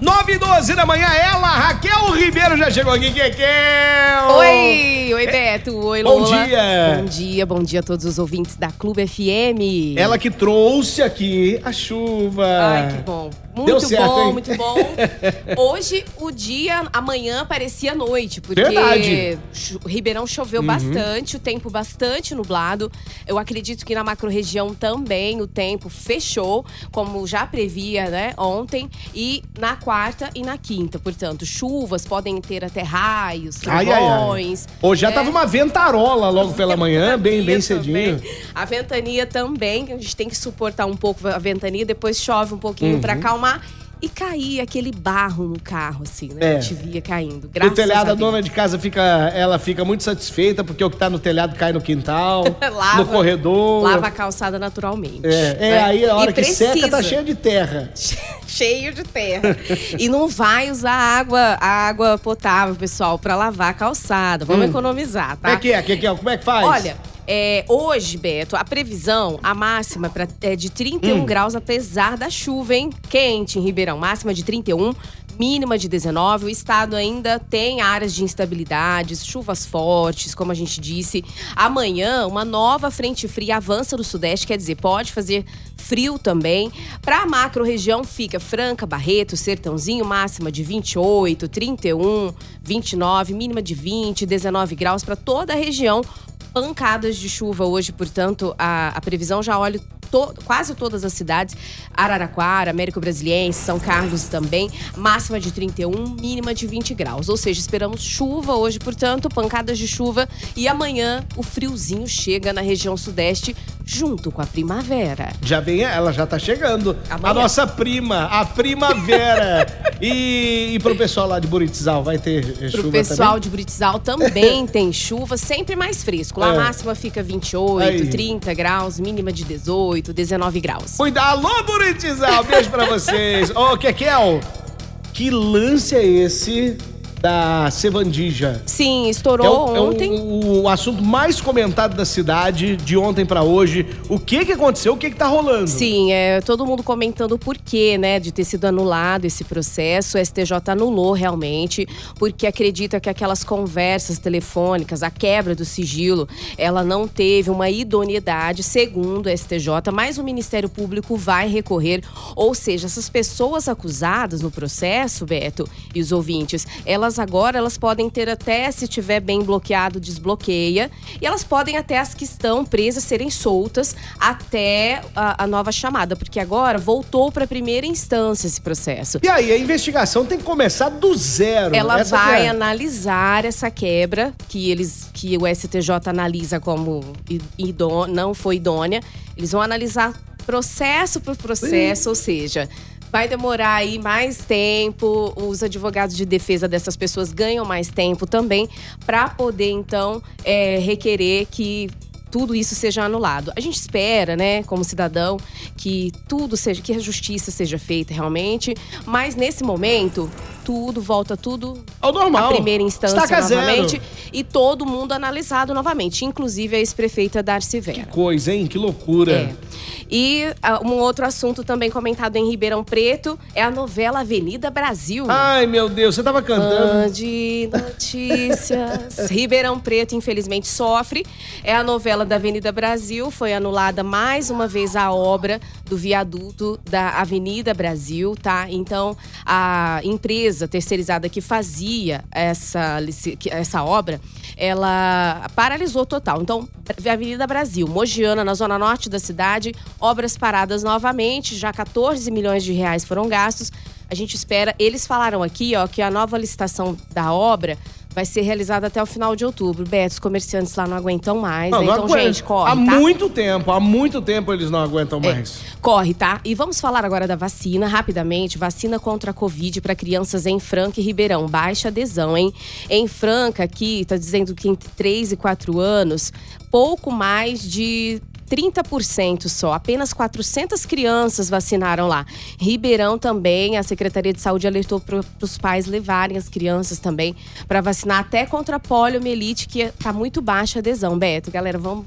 9 e 12 da manhã, ela, Raquel Ribeiro, já chegou aqui, Kekel! Oi, oi Beto, oi Bom Lola. dia. Bom dia, bom dia a todos os ouvintes da Clube FM. Ela que trouxe aqui a chuva. Ai, que bom. Muito certo, bom, hein? muito bom. Hoje, o dia, amanhã parecia noite, porque Verdade. cho- Ribeirão choveu bastante, o tempo bastante nublado. Eu acredito que na macro-região também o tempo fechou, como já previa, né, ontem. E na quarta e na quinta, portanto, chuvas podem ter até raios, Ai, ai, ai. trovões. Hoje já né? tava uma ventarola logo pela manhã, bem, bem cedinho. também. A ventania também, que a gente tem que suportar um pouco a ventania, depois chove um pouquinho pra E cair aquele barro no carro, assim, né? É. A gente via caindo. Graças telhado, a a dona de casa fica, ela fica muito satisfeita, porque o que tá no telhado cai no quintal, Lava- no corredor. Lava a calçada naturalmente. É, é né? aí a hora E que seca tá precisa. cheia de terra. cheio de terra. e não vai usar água, água potável, pessoal, pra lavar a calçada. Vamos economizar, Como tá? é que é, Kekel? Como é que faz? Olha, é, hoje, Beto, a previsão, a máxima pra, é de 31 Hum. graus, apesar da chuva, hein? Quente em Ribeirão. Máxima de 31, mínima de 19. O estado ainda tem áreas de instabilidades, chuvas fortes, como a gente disse. Amanhã, uma nova frente fria avança do sudeste, quer dizer, pode fazer frio também. Pra macro região fica Franca, Barreto, Sertãozinho, máxima de 28, 31, 29, mínima de 20, 19 graus para toda a região pancadas de chuva hoje, portanto, a, a previsão já olha to- quase todas as cidades. Araraquara, Américo Brasiliense, São Carlos também. Máxima de 31, mínima de 20 graus. Ou seja, esperamos chuva hoje, portanto, pancadas de chuva. E amanhã o friozinho chega na região sudeste junto com a primavera. Já vem, ela já tá chegando. Amanhã. A nossa prima, a primavera. e, e pro pessoal lá de Buritizal, vai ter eh, Pro chuva pessoal também? de Buritizal também tem chuva, sempre mais fresco. Lá É. a máxima fica 28, Aí. 30 graus, mínima de 18, 19 graus. Cuida, alô Buritizal, beijo pra vocês. Ô, Kekel, que lance é esse da Sevandija? Sim, É, estourou o, é o- ontem. o assunto mais comentado da cidade de ontem pra hoje. O que que aconteceu? O que que tá rolando? Sim, é, todo mundo comentando o porquê, né, de ter sido anulado esse processo. O STJ anulou realmente, porque acredita que aquelas conversas telefônicas, a quebra do sigilo, ela não teve uma idoneidade, segundo o STJ, mas o Ministério Público vai recorrer. Ou seja, essas pessoas acusadas no processo, Beto, e os ouvintes, elas agora elas podem ter até, se tiver bem bloqueado, desbloqueia. E elas podem até as que estão presas serem soltas até a, a nova chamada, porque agora voltou para a primeira instância esse processo. E aí, a investigação tem que começar do zero. Ela Essa vai é. analisar essa quebra que eles que o STJ analisa como idô- não foi idônea. Eles vão analisar processo por processo, ou seja, vai demorar aí mais tempo. Os advogados de defesa dessas pessoas ganham mais tempo também para poder então é, requerer que tudo isso seja anulado. A gente espera, né, como cidadão, que tudo seja, que a justiça seja feita realmente, mas nesse momento tudo volta tudo Ao normal. a primeira instância Estaca zero. novamente e todo mundo analisado novamente, inclusive a ex-prefeita Darcy Vera. Coisa, hein? Que loucura. É. E ah, um outro assunto também comentado em Ribeirão Preto é a novela Avenida Brasil. Ai, meu Deus, você tava cantando. de notícias. Ribeirão Preto, infelizmente, sofre. É a novela da Avenida Brasil. Foi anulada mais uma vez a obra do viaduto da Avenida Brasil, tá? Então, a empresa terceirizada que fazia essa, essa obra, ela paralisou total. Então, Avenida Brasil, Mogiana, na zona norte da cidade, obras paradas novamente, já 14 milhões de reais foram gastos. A gente espera. Eles falaram aqui, ó, que a nova licitação da obra vai ser realizada até o final de outubro. Beto, os comerciantes lá não aguentam mais, Não, né? não Então, aguenta. gente, corre, Há tá? muito tempo, há muito tempo eles não aguentam É, mais. corre, tá? E vamos falar agora da vacina, rapidamente. Vacina contra a Covid para crianças em Franca e Ribeirão. Baixa adesão, hein? Em Franca, aqui, tá dizendo que entre 3 e 4 anos, pouco mais de 30% só. Apenas 400 crianças vacinaram lá. Ribeirão também, a Secretaria de Saúde alertou para os pais levarem as crianças também para vacinar até contra a poliomielite, que tá muito baixa a adesão. Beto, galera, vamos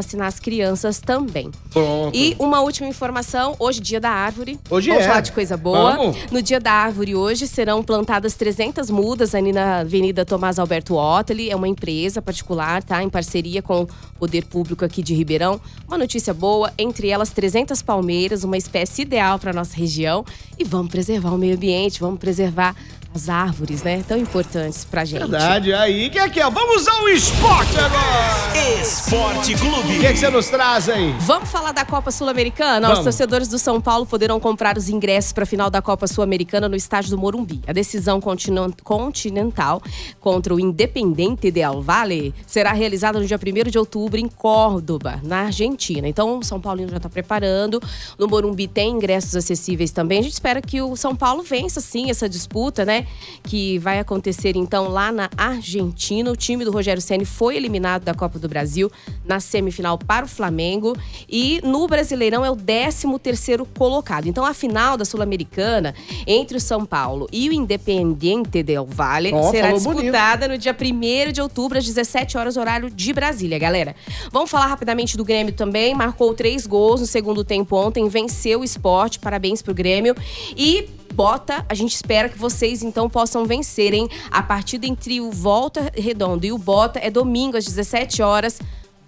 vacinar as crianças também. Pronto. E uma última informação, hoje dia da árvore. Hoje Vamos é. falar de coisa boa. Vamos. No dia da árvore hoje serão plantadas 300 mudas ali na Avenida Tomás Alberto Ottoli. É uma empresa particular, tá? Em parceria com o Poder Público aqui de Ribeirão. Uma notícia boa, entre elas 300 palmeiras, uma espécie ideal para nossa região. E vamos preservar o meio ambiente, vamos preservar as árvores, né? Tão importantes pra gente. Verdade, aí, que é que é? Vamos ao esporte agora! Esporte O Clube. que, é que você nos traz aí? Vamos falar da Copa Sul-Americana? Os torcedores do São Paulo poderão comprar os ingressos para a final da Copa Sul-Americana no estádio do Morumbi. A decisão continen- continental contra o Independente de Valle será realizada no dia 1 de outubro em Córdoba, na Argentina. Então, o São Paulino já está preparando. No Morumbi tem ingressos acessíveis também. A gente espera que o São Paulo vença, sim, essa disputa, né? Que vai acontecer, então, lá na Argentina. O time do Rogério Ceni foi eliminado da Copa do Brasil na semifinal para o Flamengo. E no Brasileirão é o 13 terceiro colocado. Então, a final da Sul-Americana entre o São Paulo e o Independiente del Valle Ó, será falou bonito. disputada no dia 1 de outubro, às 17 horas, horário de Brasília, galera. Vamos falar rapidamente do Grêmio também. Marcou três gols no segundo tempo ontem, venceu o esporte. Parabéns pro Grêmio. E Bota, a gente espera que vocês então possam vencer, hein? A partida entre o Volta Redondo e o Bota é domingo às 17 horas.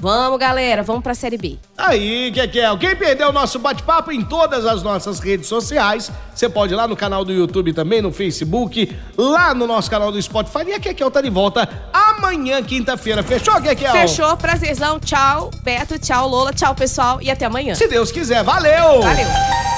Vamos, galera, vamos pra Série B. Aí, é? Quem perdeu o nosso bate-papo em todas as nossas redes sociais, você pode ir lá no canal do YouTube também, no Facebook, lá no nosso canal do Spotify. E a Kekel tá de volta amanhã, quinta-feira. Fechou, Kekel? Fechou, prazerzão. Tchau, Beto, tchau, Lola, tchau, pessoal, e até amanhã. Se Deus quiser. Valeu! Valeu.